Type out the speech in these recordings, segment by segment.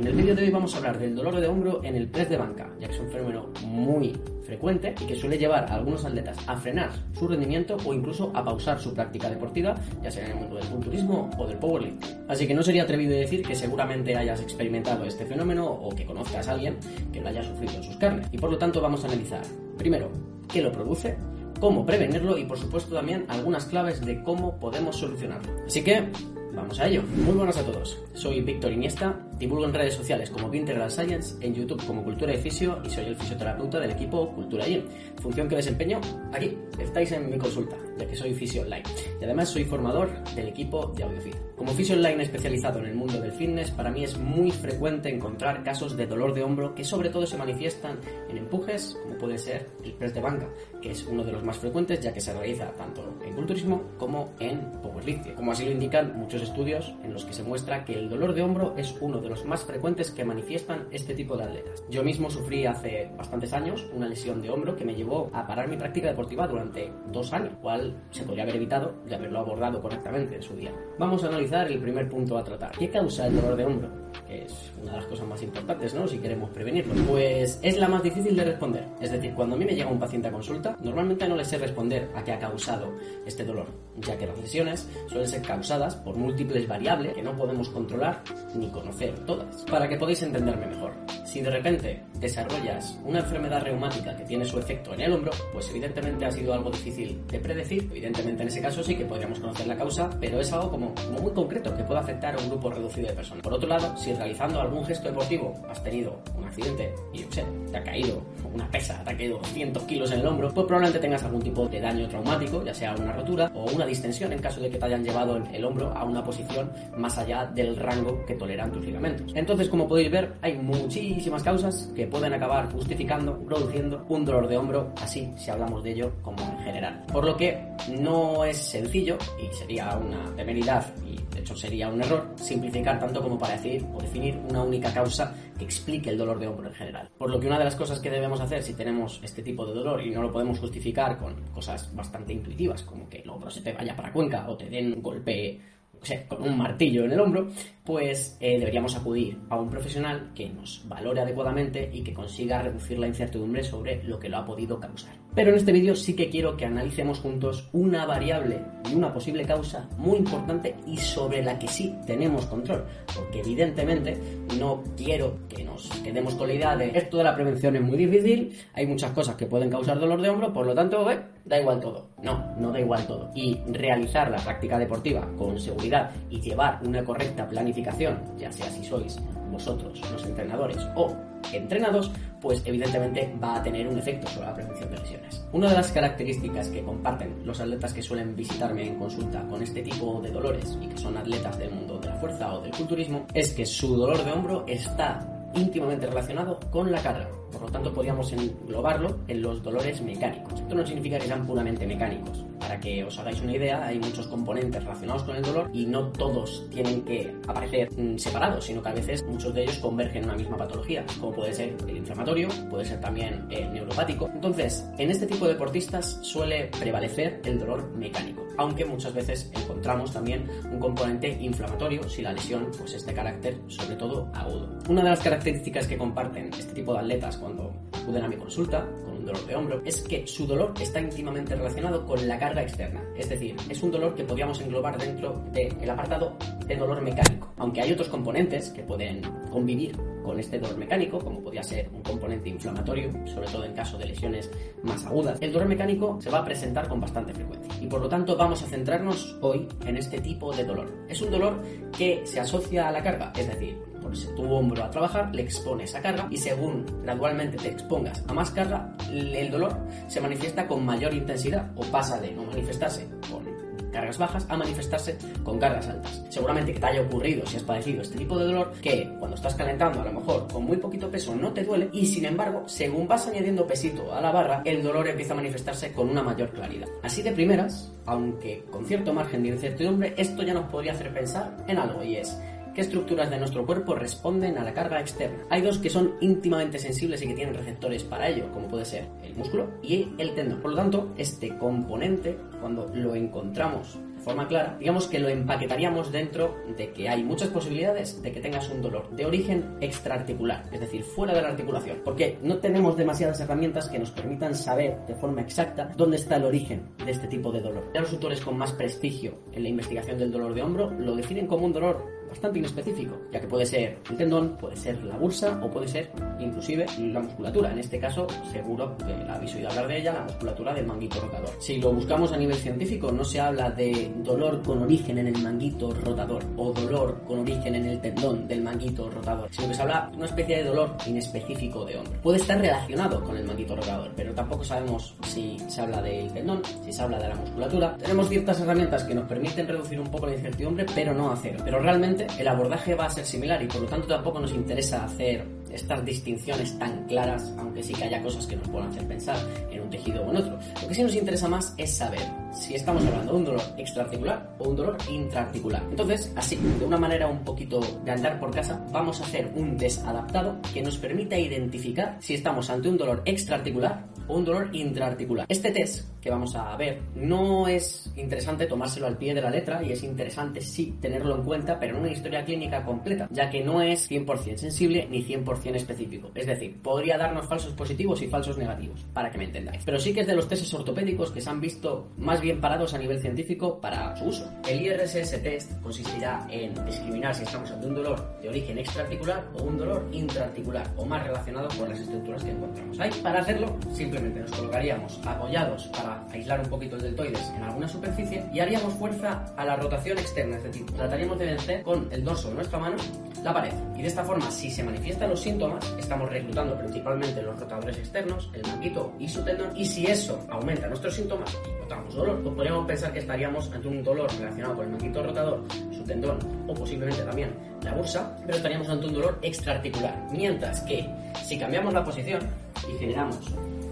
En el vídeo de hoy vamos a hablar del dolor de hombro en el press de banca, ya que es un fenómeno muy frecuente y que suele llevar a algunos atletas a frenar su rendimiento o incluso a pausar su práctica deportiva, ya sea en el mundo del culturismo o del powerlifting. Así que no sería atrevido decir que seguramente hayas experimentado este fenómeno o que conozcas a alguien que lo haya sufrido en sus carnes. Y por lo tanto vamos a analizar, primero, qué lo produce, cómo prevenirlo y por supuesto también algunas claves de cómo podemos solucionarlo. Así que Vamos a ello. Muy buenas a todos. Soy Víctor Iniesta, divulgo en redes sociales como Integral Science, en YouTube como Cultura y Fisio y soy el fisioterapeuta del equipo Cultura Gym. Función que desempeño aquí. Estáis en mi consulta, ya que soy fisio online. Y además soy formador del equipo de AudioFit. Como fisio online especializado en el mundo del fitness, para mí es muy frecuente encontrar casos de dolor de hombro que sobre todo se manifiestan en empujes, como puede ser el press de banca, que es uno de los más frecuentes ya que se realiza tanto en culturismo como en powerlifting. Como así lo indican muchos estudios en los que se muestra que el dolor de hombro es uno de los más frecuentes que manifiestan este tipo de atletas. Yo mismo sufrí hace bastantes años una lesión de hombro que me llevó a parar mi práctica deportiva durante dos años, cual se podría haber evitado de haberlo abordado correctamente en su día. Vamos a analizar el primer punto a tratar. ¿Qué causa el dolor de hombro? Que es una de las cosas más importantes, ¿no? Si queremos prevenirlo. Pues es la más difícil de responder. Es decir, cuando a mí me llega un paciente a consulta, normalmente no le sé responder a qué ha causado este dolor, ya que las lesiones suelen ser causadas por múltiples variables que no podemos controlar ni conocer todas. Para que podáis entenderme mejor, si de repente desarrollas una enfermedad reumática que tiene su efecto en el hombro, pues evidentemente ha sido algo difícil de predecir. Evidentemente en ese caso sí que podríamos conocer la causa, pero es algo como, muy concreto que puede afectar a un grupo reducido de personas. Por otro lado, si realizando algún gesto deportivo has tenido accidente y, yo sé, te ha caído una pesa, te ha caído 200 kilos en el hombro, pues probablemente tengas algún tipo de daño traumático, ya sea una rotura o una distensión en caso de que te hayan llevado el hombro a una posición más allá del rango que toleran tus ligamentos. Entonces, como podéis ver, hay muchísimas causas que pueden acabar justificando, produciendo un dolor de hombro, así si hablamos de ello como en general. Por lo que no es sencillo y sería una temeridad y de hecho sería un error simplificar tanto como para decir o definir una única causa que explique el dolor de hombro en general. Por lo que una de las cosas que debemos hacer si tenemos este tipo de dolor y no lo podemos justificar con cosas bastante intuitivas como que el hombro se te vaya para cuenca o te den un golpe o sea, con un martillo en el hombro, pues eh, deberíamos acudir a un profesional que nos valore adecuadamente y que consiga reducir la incertidumbre sobre lo que lo ha podido causar. Pero en este vídeo sí que quiero que analicemos juntos una variable y una posible causa muy importante y sobre la que sí tenemos control, porque evidentemente no quiero que nos quedemos con la idea de esto de la prevención es muy difícil, hay muchas cosas que pueden causar dolor de hombro, por lo tanto, eh, da igual todo. No, no da igual todo. Y realizar la práctica deportiva con seguridad y llevar una correcta planificación, ya sea si sois vosotros los entrenadores o entrenados, pues evidentemente va a tener un efecto sobre la prevención de lesiones. Una de las características que comparten los atletas que suelen visitarme en consulta con este tipo de dolores y que son atletas del mundo de la fuerza o del culturismo es que su dolor de hombro está íntimamente relacionado con la carga. Por lo tanto, podríamos englobarlo en los dolores mecánicos. Esto no significa que sean puramente mecánicos. Para que os hagáis una idea, hay muchos componentes relacionados con el dolor y no todos tienen que aparecer mm, separados, sino que a veces muchos de ellos convergen en una misma patología, como puede ser el inflamatorio, puede ser también el neuropático. Entonces, en este tipo de deportistas suele prevalecer el dolor mecánico, aunque muchas veces encontramos también un componente inflamatorio si la lesión pues, es de carácter sobre todo agudo. Una de las características que comparten este tipo de atletas cuando acuden a mi consulta con dolor de hombro es que su dolor está íntimamente relacionado con la carga externa. Es decir, es un dolor que podríamos englobar dentro del apartado de dolor mecánico. Aunque hay otros componentes que pueden convivir con este dolor mecánico, como podría ser un componente inflamatorio, sobre todo en caso de lesiones más agudas, el dolor mecánico se va a presentar con bastante frecuencia. Y por lo tanto vamos a centrarnos hoy en este tipo de dolor. Es un dolor que se asocia a la carga, es decir, tu hombro a trabajar, le expones a carga y según gradualmente te expongas a más carga, el dolor se manifiesta con mayor intensidad o pasa de no manifestarse con cargas bajas a manifestarse con cargas altas. Seguramente que te haya ocurrido si has padecido este tipo de dolor que cuando estás calentando a lo mejor con muy poquito peso no te duele y sin embargo según vas añadiendo pesito a la barra el dolor empieza a manifestarse con una mayor claridad. Así de primeras, aunque con cierto margen de incertidumbre, esto ya nos podría hacer pensar en algo y es ¿Qué estructuras de nuestro cuerpo responden a la carga externa? Hay dos que son íntimamente sensibles y que tienen receptores para ello, como puede ser el músculo y el tendón. Por lo tanto, este componente, cuando lo encontramos de forma clara, digamos que lo empaquetaríamos dentro de que hay muchas posibilidades de que tengas un dolor de origen extraarticular, es decir, fuera de la articulación, porque no tenemos demasiadas herramientas que nos permitan saber de forma exacta dónde está el origen de este tipo de dolor. Ya los autores con más prestigio en la investigación del dolor de hombro lo definen como un dolor bastante inespecífico, ya que puede ser el tendón, puede ser la bursa o puede ser inclusive la musculatura. En este caso, seguro que la habéis oído hablar de ella, la musculatura del manguito rotador. Si lo buscamos a nivel científico, no se habla de dolor con origen en el manguito rotador o dolor con origen en el tendón del manguito rotador, sino que se habla de una especie de dolor inespecífico de hombro. Puede estar relacionado con el manguito rotador, pero tampoco sabemos si se habla del tendón, si se habla de la musculatura. Tenemos ciertas herramientas que nos permiten reducir un poco la incertidumbre, pero no hacer. Pero realmente el abordaje va a ser similar y por lo tanto tampoco nos interesa hacer estas distinciones tan claras, aunque sí que haya cosas que nos puedan hacer pensar en un tejido o en otro. Lo que sí nos interesa más es saber si estamos hablando de un dolor extraarticular o un dolor intraarticular. Entonces, así, de una manera un poquito de andar por casa, vamos a hacer un desadaptado que nos permita identificar si estamos ante un dolor extraarticular o un dolor intraarticular. Este test que vamos a ver no es interesante tomárselo al pie de la letra y es interesante sí tenerlo en cuenta, pero en una historia clínica completa, ya que no es 100% sensible ni 100% específico. Es decir, podría darnos falsos positivos y falsos negativos, para que me entendáis. Pero sí que es de los testes ortopédicos que se han visto más bien parados a nivel científico para su uso. El IRSS test consistirá en discriminar si estamos ante un dolor de origen extraarticular o un dolor intraarticular o más relacionado con las estructuras que encontramos ahí. Para hacerlo, simplemente nos colocaríamos apoyados para aislar un poquito el deltoides en alguna superficie y haríamos fuerza a la rotación externa, es decir, trataríamos de vencer con el dorso de nuestra mano la pared. Y de esta forma, si se manifiestan los síntomas, estamos reclutando principalmente los rotadores externos, el manguito y su tendón, y si eso aumenta nuestros síntomas y notamos dolor, pues podríamos pensar que estaríamos ante un dolor relacionado con el manguito rotador, su tendón o posiblemente también la bursa, pero estaríamos ante un dolor extraarticular. Mientras que si cambiamos la posición y generamos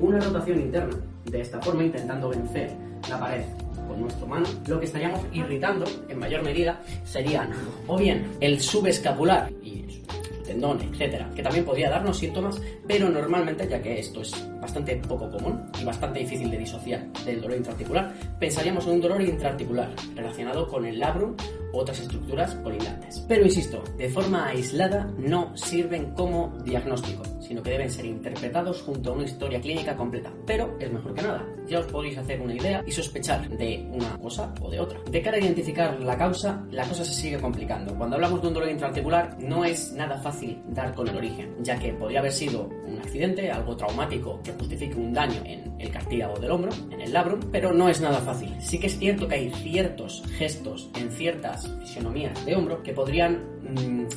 una rotación interna de esta forma, intentando vencer la pared con nuestra mano, lo que estaríamos irritando en mayor medida serían o bien el subescapular y su tendón, etcétera, que también podría darnos síntomas, pero normalmente, ya que esto es bastante poco común y bastante difícil de disociar del dolor intraarticular, pensaríamos en un dolor intraarticular relacionado con el labrum u otras estructuras colindantes. Pero insisto, de forma aislada no sirven como diagnóstico, sino que deben ser interpretados junto a una historia clínica completa. Pero es mejor que nada, ya os podéis hacer una idea y sospechar de una cosa o de otra. De cara a identificar la causa, la cosa se sigue complicando. Cuando hablamos de un dolor intraarticular, no es nada fácil dar con el origen, ya que podría haber sido un accidente, algo traumático que justifique un daño en el cartílago del hombro, en el labrum, pero no es nada fácil. Sí que es cierto que hay ciertos gestos en ciertas fisionomías de hombro que podrían,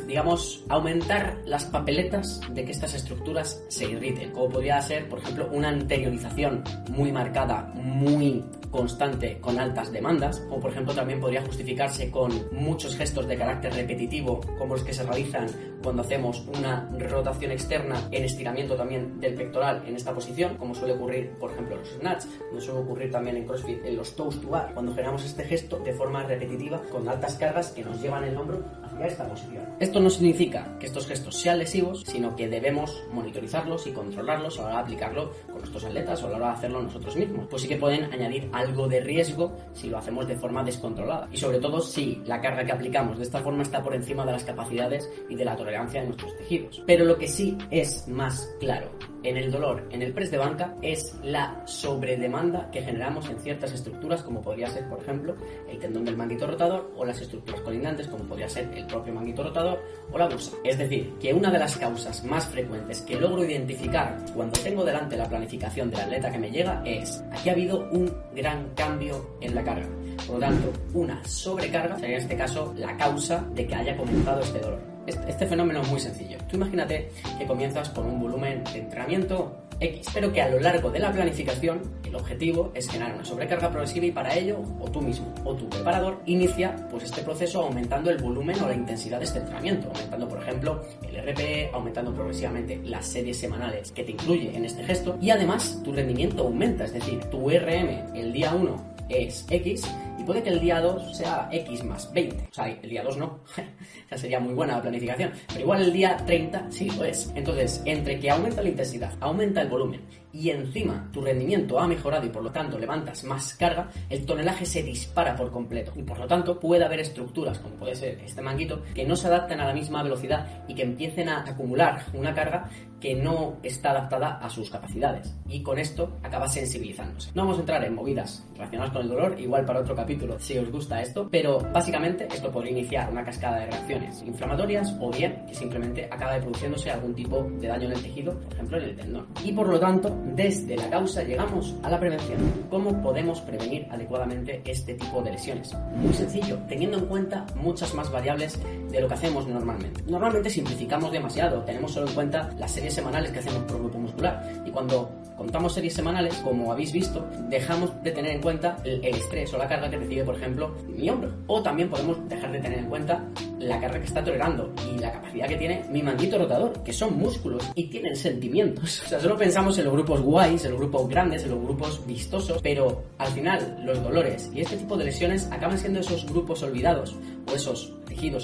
digamos, aumentar las papeletas de que estas estructuras se irriten, como podría ser, por ejemplo, una anteriorización muy marcada, muy constante con altas demandas, o por ejemplo también podría justificarse con muchos gestos de carácter repetitivo, como los que se realizan cuando hacemos una rotación externa en estiramiento también del pectoral en esta posición, como suele ocurrir, por ejemplo, en los snatch, como suele ocurrir también en CrossFit, en los toes to bar, cuando generamos este gesto de forma repetitiva con altas cargas que nos llevan el hombro hacia esta. Esto no significa que estos gestos sean lesivos, sino que debemos monitorizarlos y controlarlos a la hora de aplicarlo con nuestros atletas o a la hora de hacerlo nosotros mismos. Pues sí que pueden añadir algo de riesgo si lo hacemos de forma descontrolada. Y sobre todo si la carga que aplicamos de esta forma está por encima de las capacidades y de la tolerancia de nuestros tejidos. Pero lo que sí es más claro en el dolor, en el press de banca, es la sobredemanda que generamos en ciertas estructuras, como podría ser, por ejemplo, el tendón del manguito rotador o las estructuras colindantes, como podría ser el propio manguito rotador o la bursa. Es decir, que una de las causas más frecuentes que logro identificar cuando tengo delante la planificación del atleta que me llega es, aquí ha habido un gran cambio en la carga. Por lo tanto, una sobrecarga sería en este caso la causa de que haya comenzado este dolor. Este, fenómeno es muy sencillo. Tú imagínate que comienzas con un volumen de entrenamiento X, pero que a lo largo de la planificación el objetivo es generar una sobrecarga progresiva y para ello o tú mismo o tu preparador inicia pues este proceso aumentando el volumen o la intensidad de este entrenamiento, aumentando por ejemplo el RPE, aumentando progresivamente las series semanales que te incluye en este gesto y además tu rendimiento aumenta, es decir, tu RM el día 1 es X Y puede que el día 2 sea X más 20. O sea, el día 2 no. Esa sería muy buena la planificación. Pero igual el día 30 sí lo es. Entonces, entre que aumenta la intensidad, aumenta el volumen y encima tu rendimiento ha mejorado y por lo tanto levantas más carga, el tonelaje se dispara por completo. Y por lo tanto puede haber estructuras, como puede ser este manguito, que no se adapten a la misma velocidad y que empiecen a acumular una carga que no está adaptada a sus capacidades. Y con esto acaba sensibilizándose. No vamos a entrar en movidas relacionadas con el dolor, igual para otro capítulo si os gusta esto, pero básicamente esto podría iniciar una cascada de reacciones inflamatorias o bien que simplemente acabe produciéndose algún tipo de daño en el tejido, por ejemplo en el tendón. Y por lo tanto, desde la causa llegamos a la prevención. ¿Cómo podemos prevenir adecuadamente este tipo de lesiones? Muy sencillo, teniendo en cuenta muchas más variables de lo que hacemos normalmente. Normalmente simplificamos demasiado, tenemos solo en cuenta las semanales que hacemos por grupo muscular y cuando contamos series semanales, como habéis visto, dejamos de tener en cuenta el, el estrés o la carga que recibe, por ejemplo, mi hombro. O también podemos dejar de tener en cuenta la carga que está tolerando y la capacidad que tiene mi manguito rotador, que son músculos y tienen sentimientos. O sea, solo pensamos en los grupos guays, en los grupos grandes, en los grupos vistosos, pero al final los dolores y este tipo de lesiones acaban siendo esos grupos olvidados o esos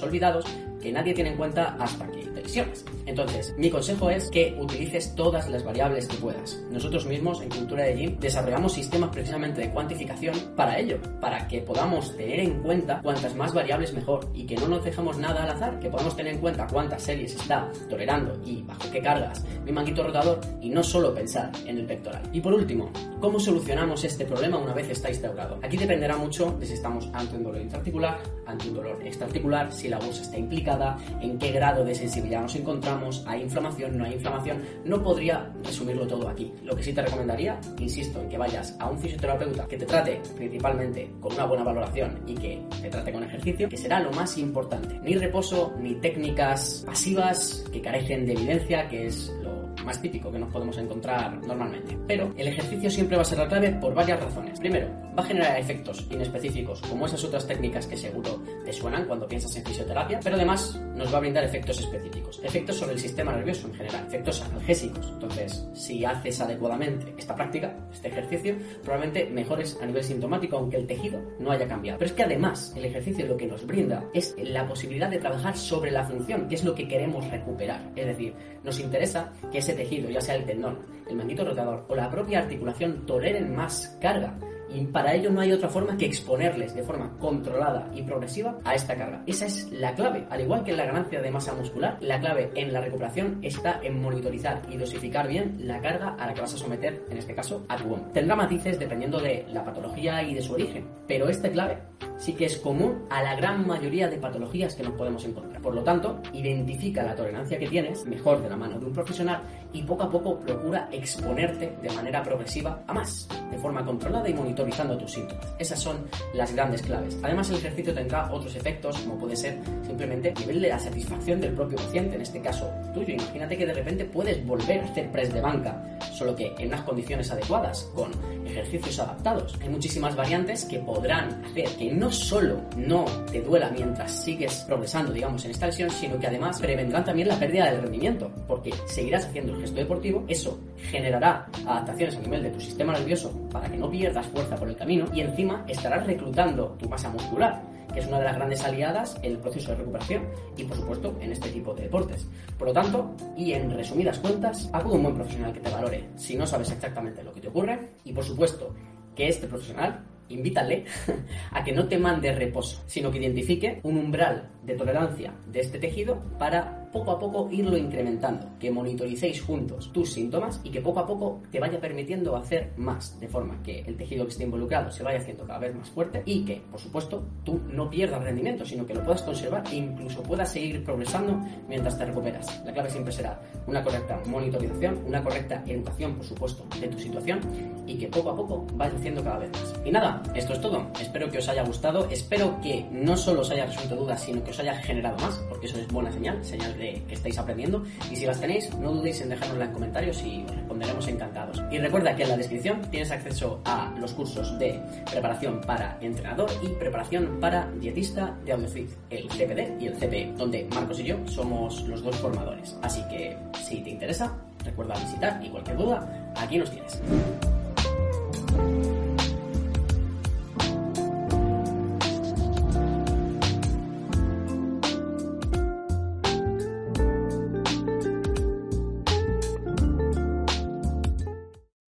olvidados que nadie tiene en cuenta hasta que te lesionas. Entonces, mi consejo es que utilices todas las variables que puedas. Nosotros mismos en Cultura de Gym desarrollamos sistemas precisamente de cuantificación para ello, para que podamos tener en cuenta cuantas más variables mejor y que no nos dejemos nada al azar, que podamos tener en cuenta cuántas series está tolerando y bajo qué cargas mi manguito rotador y no solo pensar en el pectoral. Y por último, ¿cómo solucionamos este problema una vez está instaurado? Aquí dependerá mucho de si estamos ante un dolor intraarticular, ante un dolor extraarticular, si la bolsa está implicada, en qué grado de sensibilidad nos encontramos, hay inflamación, no hay inflamación. No podría resumirlo todo aquí. Lo que sí te recomendaría, insisto, en que vayas a un fisioterapeuta que te trate principalmente con una buena valoración y que te trate con ejercicio, que será lo más importante. Ni reposo, ni técnicas pasivas que carecen de evidencia, que es más típico que nos podemos encontrar normalmente. Pero el ejercicio siempre va a ser la clave por varias razones. Primero, va a generar efectos inespecíficos, como esas otras técnicas que seguro te suenan cuando piensas en fisioterapia, pero además nos va a brindar efectos específicos. Efectos sobre el sistema nervioso en general, efectos analgésicos. Entonces, si haces adecuadamente esta práctica, este ejercicio, probablemente mejores a nivel sintomático, aunque el tejido no haya cambiado. Pero es que además, el ejercicio lo que nos brinda es la posibilidad de trabajar sobre la función, que es lo que queremos recuperar. Es decir, nos interesa que ese tejido, ya sea el tendón, el manguito rotador o la propia articulación, toleren más carga. Y para ello no hay otra forma que exponerles de forma controlada y progresiva a esta carga. Esa es la clave. Al igual que en la ganancia de masa muscular, la clave en la recuperación está en monitorizar y dosificar bien la carga a la que vas a someter, en este caso, a tu hombro. Tendrá matices dependiendo de la patología y de su origen, pero esta clave sí que es común a la gran mayoría de patologías que nos podemos encontrar. Por lo tanto, identifica la tolerancia que tienes, mejor de la mano de un profesional, y poco a poco procura exponerte de manera progresiva a más, de forma controlada y monitorizando tus síntomas. Esas son las grandes claves. Además, el ejercicio tendrá otros efectos, como puede ser simplemente el nivel de la satisfacción del propio paciente, en este caso tuyo. Imagínate que de repente puedes volver a hacer press de banca, solo que en unas condiciones adecuadas, con ejercicios adaptados. Hay muchísimas variantes que podrán hacer que no solo no te duela mientras sigues progresando, digamos, en esta lesión, sino que además prevendrán también la pérdida del rendimiento, porque seguirás haciendo gesto deportivo, eso generará adaptaciones a nivel de tu sistema nervioso para que no pierdas fuerza por el camino y encima estarás reclutando tu masa muscular que es una de las grandes aliadas en el proceso de recuperación y, por supuesto, en este tipo de deportes. Por lo tanto, y en resumidas cuentas, acude un buen profesional que te valore si no sabes exactamente lo que te ocurre y, por supuesto, que este profesional invítale a que no te mande reposo, sino que identifique un umbral de tolerancia de este tejido para poco a poco irlo incrementando, que monitoricéis juntos tus síntomas y que poco a poco te vaya permitiendo hacer más, de forma que el tejido que esté involucrado se vaya haciendo cada vez más fuerte y que, por supuesto, tú no pierdas rendimiento, sino que lo puedas conservar e incluso puedas seguir progresando mientras te recuperas. La clave siempre será una correcta monitorización, una correcta educación, por supuesto, de tu situación y que poco a poco vayas haciendo cada vez más. Y nada, esto es todo. Espero que os haya gustado, espero que no solo os haya resuelto dudas, sino que os haya generado más, porque eso es buena señal, señal de que estáis aprendiendo. Y si las tenéis, no dudéis en dejárnosla en comentarios y os responderemos encantados. Y recuerda que en la descripción tienes acceso a los cursos de preparación para entrenador y preparación para dietista de AudioFit, el CPD y el CPE, donde Marcos y yo somos los dos formadores. Así que si te interesa, recuerda visitar y cualquier duda, aquí nos tienes.